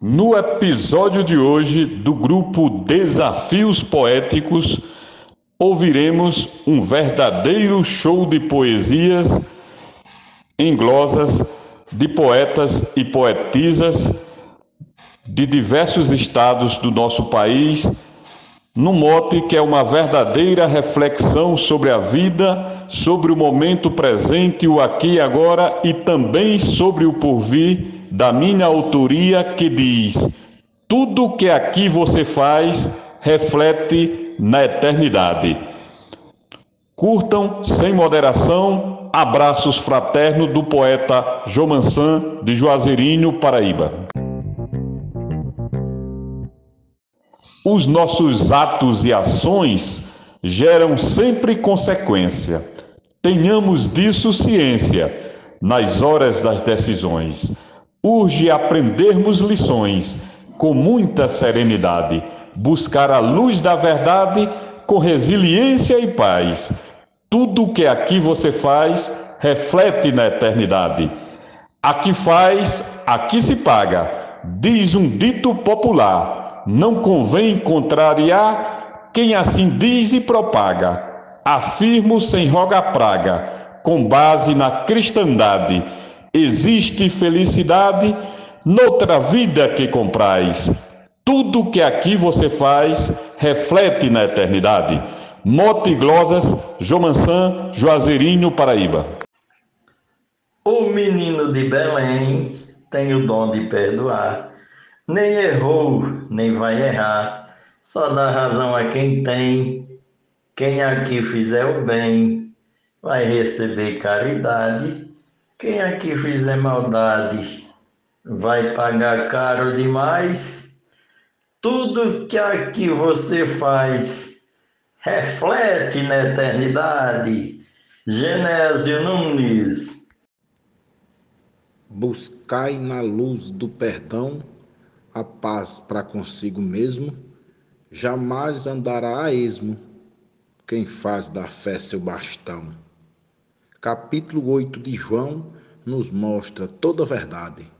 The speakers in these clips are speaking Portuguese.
No episódio de hoje do grupo Desafios Poéticos, ouviremos um verdadeiro show de poesias em glosas de poetas e poetisas de diversos estados do nosso país, no mote que é uma verdadeira reflexão sobre a vida, sobre o momento presente, o aqui e agora e também sobre o porvir da minha autoria que diz: tudo que aqui você faz reflete na eternidade. Curtam sem moderação. Abraços fraternos do poeta Jomansan de Juazeirinho, Paraíba. Os nossos atos e ações geram sempre consequência. Tenhamos disso ciência nas horas das decisões urge aprendermos lições com muita serenidade, buscar a luz da verdade com resiliência e paz. Tudo o que aqui você faz reflete na eternidade. Aqui faz, aqui se paga, diz um dito popular. Não convém contrariar quem assim diz e propaga. Afirmo sem roga praga, com base na cristandade existe felicidade noutra vida que comprais. Tudo que aqui você faz reflete na eternidade. Mote Glosas, Jomansan, Juazeirinho, Paraíba. O menino de Belém tem o dom de perdoar. Nem errou, nem vai errar. Só dá razão a quem tem. Quem aqui fizer o bem vai receber caridade quem aqui fizer maldade vai pagar caro demais. Tudo que aqui você faz reflete na eternidade. Genésio Nunes. Buscai na luz do perdão a paz para consigo mesmo, jamais andará a esmo quem faz da fé seu bastão capítulo 8 de João nos mostra toda a verdade.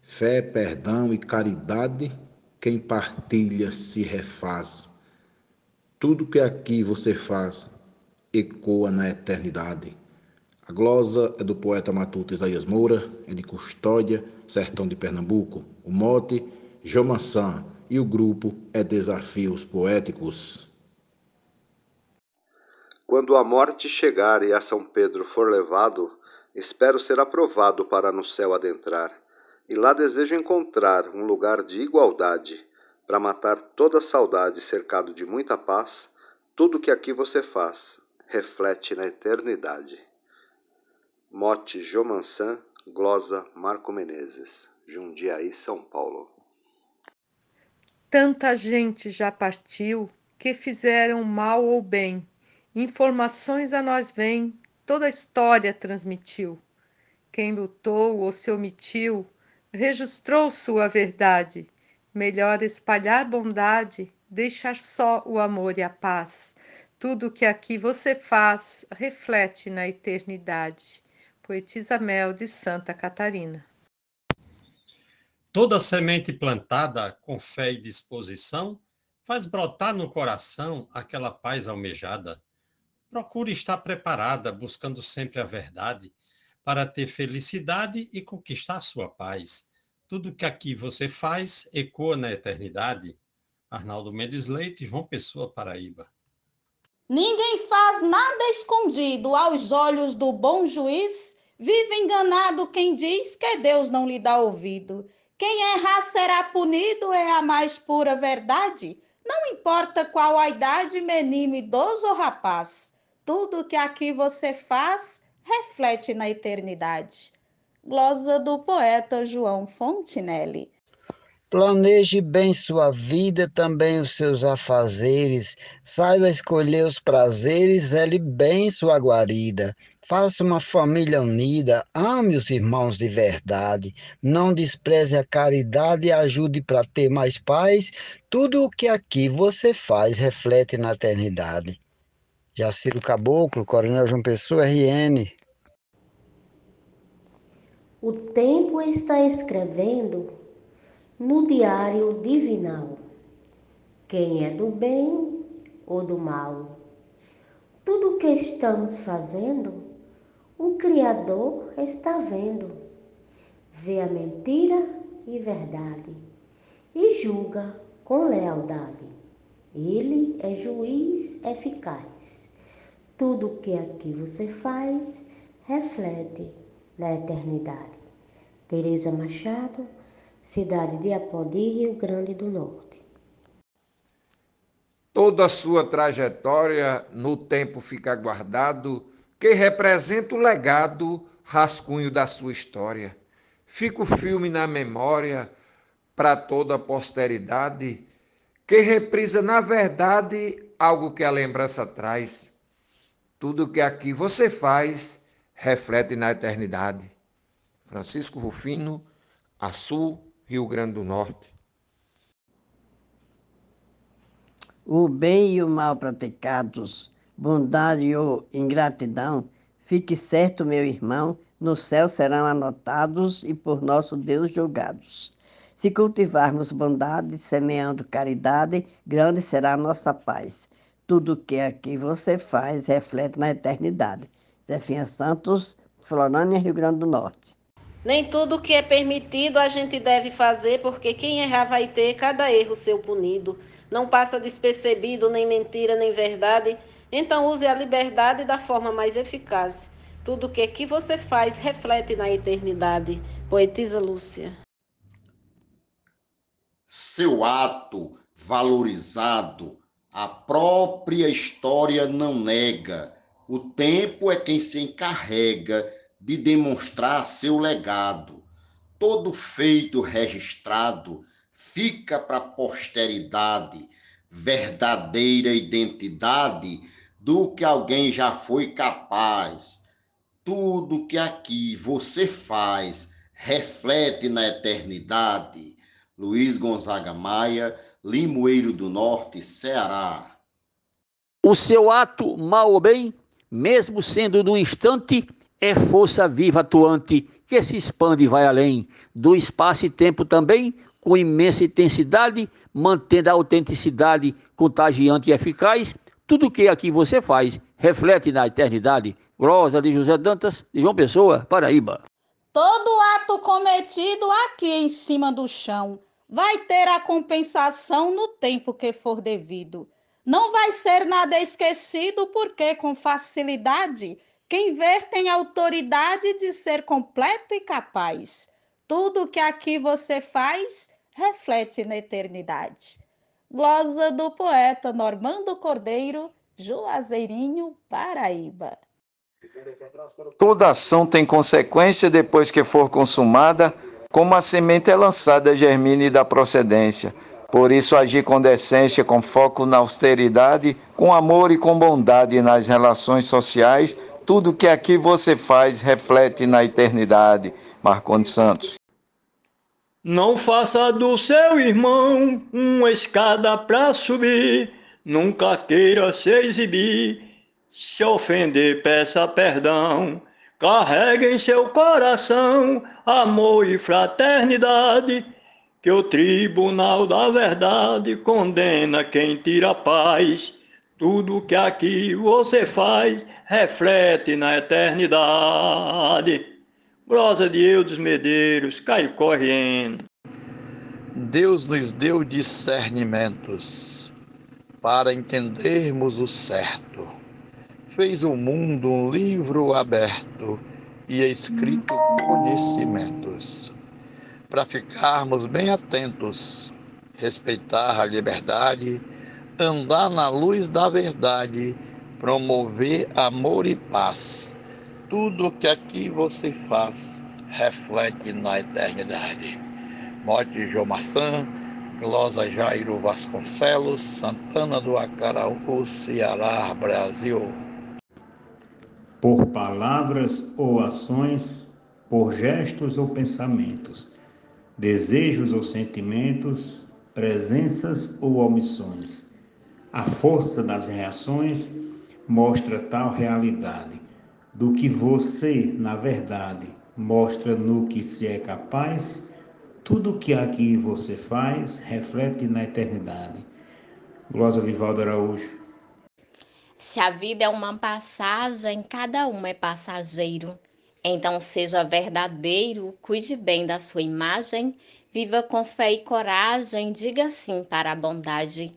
Fé, perdão e caridade, quem partilha se refaz. Tudo que aqui você faz ecoa na eternidade. A glosa é do poeta matuto Isaías Moura, é de Custódia, Sertão de Pernambuco. O mote, Jomansan, e o grupo é Desafios Poéticos. Quando a morte chegar e a São Pedro for levado, espero ser aprovado para no céu adentrar. E lá desejo encontrar um lugar de igualdade, para matar toda saudade cercado de muita paz. Tudo que aqui você faz reflete na eternidade. Mote Jomansan, glosa Marco Menezes, Jundiaí, São Paulo. Tanta gente já partiu que fizeram mal ou bem Informações a nós vêm, toda a história transmitiu. Quem lutou ou se omitiu, registrou sua verdade. Melhor espalhar bondade, deixar só o amor e a paz. Tudo que aqui você faz reflete na eternidade. Poetisa Mel de Santa Catarina. Toda semente plantada com fé e disposição faz brotar no coração aquela paz almejada Procure estar preparada, buscando sempre a verdade, para ter felicidade e conquistar sua paz. Tudo que aqui você faz ecoa na eternidade. Arnaldo Mendes Leite, João Pessoa, Paraíba. Ninguém faz nada escondido aos olhos do bom juiz. Vive enganado quem diz que Deus não lhe dá ouvido. Quem errar será punido, é a mais pura verdade. Não importa qual a idade, menino, idoso ou rapaz. Tudo que aqui você faz reflete na eternidade. Glosa do poeta João Fontinelli. Planeje bem sua vida, também os seus afazeres. Saiba escolher os prazeres, ele bem sua guarida. Faça uma família unida, ame os irmãos de verdade. Não despreze a caridade e ajude para ter mais paz. Tudo o que aqui você faz reflete na eternidade. Jaciro Caboclo, Coronel João Pessoa, RN. O tempo está escrevendo no diário divinal. Quem é do bem ou do mal? Tudo o que estamos fazendo, o Criador está vendo. Vê a mentira e verdade e julga com lealdade. Ele é juiz eficaz. Tudo o que aqui você faz reflete na eternidade. Teresa Machado, cidade de Apodi, Rio Grande do Norte. Toda a sua trajetória no tempo fica guardado, que representa o legado, rascunho da sua história. Fica o filme na memória para toda a posteridade, que reprisa, na verdade, algo que a lembrança traz. Tudo que aqui você faz reflete na eternidade. Francisco Rufino, Açu, Rio Grande do Norte. O bem e o mal praticados, bondade ou ingratidão, fique certo, meu irmão, no céu serão anotados e por nosso Deus julgados. Se cultivarmos bondade, semeando caridade, grande será a nossa paz. Tudo que aqui você faz reflete na eternidade. Zefinha Santos, Florânia, Rio Grande do Norte. Nem tudo que é permitido a gente deve fazer, porque quem errar vai ter cada erro seu punido. Não passa despercebido nem mentira nem verdade. Então use a liberdade da forma mais eficaz. Tudo que aqui você faz reflete na eternidade. Poetisa Lúcia seu ato valorizado, a própria história não nega. O tempo é quem se encarrega de demonstrar seu legado. Todo feito registrado fica para a posteridade, verdadeira identidade do que alguém já foi capaz. Tudo que aqui você faz reflete na eternidade Luiz Gonzaga Maia, Limoeiro do Norte, Ceará. O seu ato, mal ou bem, mesmo sendo no instante, é força viva atuante que se expande e vai além do espaço e tempo também, com imensa intensidade, mantendo a autenticidade contagiante e eficaz. Tudo que aqui você faz reflete na eternidade. Glosa de José Dantas, de João Pessoa, Paraíba. Todo ato cometido aqui em cima do chão vai ter a compensação no tempo que for devido. Não vai ser nada esquecido, porque com facilidade quem ver tem autoridade de ser completo e capaz. Tudo que aqui você faz reflete na eternidade. Glosa do poeta Normando Cordeiro, Juazeirinho, Paraíba. Toda ação tem consequência depois que for consumada como a semente é lançada, germine da procedência. Por isso, agir com decência, com foco na austeridade, com amor e com bondade nas relações sociais, tudo que aqui você faz reflete na eternidade. Marcondes Santos. Não faça do seu irmão uma escada para subir, nunca queira se exibir, se ofender, peça perdão. Carregue em seu coração amor e fraternidade, que o tribunal da verdade condena quem tira a paz. Tudo que aqui você faz reflete na eternidade. Glosa de Eudes Medeiros, Caio correndo. Deus nos deu discernimentos para entendermos o certo fez o mundo um livro aberto e escrito conhecimentos, para ficarmos bem atentos, respeitar a liberdade, andar na luz da verdade, promover amor e paz. Tudo que aqui você faz reflete na eternidade. Mote João Maçã, Glosa Jairo Vasconcelos, Santana do Acaraú, Ceará, Brasil por palavras ou ações, por gestos ou pensamentos, desejos ou sentimentos, presenças ou omissões. A força das reações mostra tal realidade do que você, na verdade, mostra no que se é capaz, Tudo que aqui você faz reflete na eternidade. Glosa Vivaldo Araújo. Se a vida é uma passagem, cada um é passageiro. Então seja verdadeiro, cuide bem da sua imagem, viva com fé e coragem, diga sim para a bondade.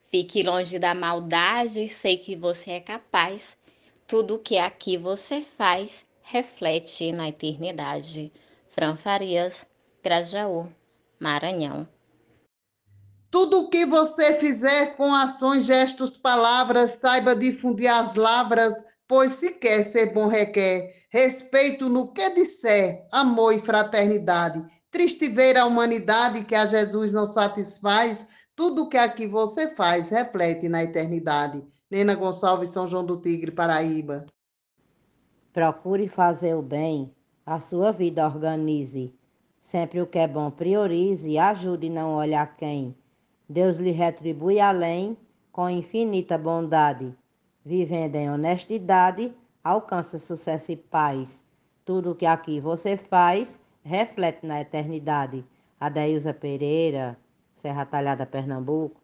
Fique longe da maldade, sei que você é capaz. Tudo que aqui você faz reflete na eternidade. Fran Farias, Grajaú, Maranhão. Tudo o que você fizer com ações, gestos, palavras, saiba difundir as lavras, pois se quer ser bom requer respeito no que disser, amor e fraternidade. Triste ver a humanidade que a Jesus não satisfaz, tudo que aqui você faz reflete na eternidade. Nena Gonçalves, São João do Tigre, Paraíba. Procure fazer o bem, a sua vida organize. Sempre o que é bom priorize, ajude e não olhar quem. Deus lhe retribui além com infinita bondade. Vivendo em honestidade, alcança sucesso e paz. Tudo que aqui você faz reflete na eternidade. Adeilza Pereira, Serra Talhada, Pernambuco.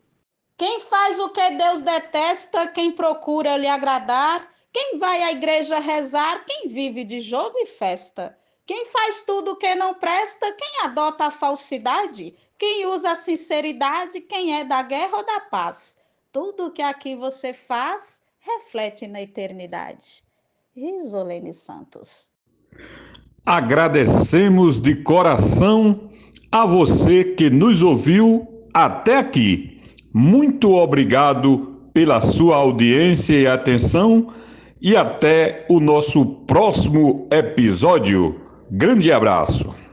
Quem faz o que Deus detesta, quem procura lhe agradar, quem vai à igreja rezar, quem vive de jogo e festa. Quem faz tudo o que não presta, quem adota a falsidade, quem usa a sinceridade, quem é da guerra ou da paz. Tudo que aqui você faz reflete na eternidade. Risolene Santos. Agradecemos de coração a você que nos ouviu até aqui. Muito obrigado pela sua audiência e atenção e até o nosso próximo episódio. Grande abraço.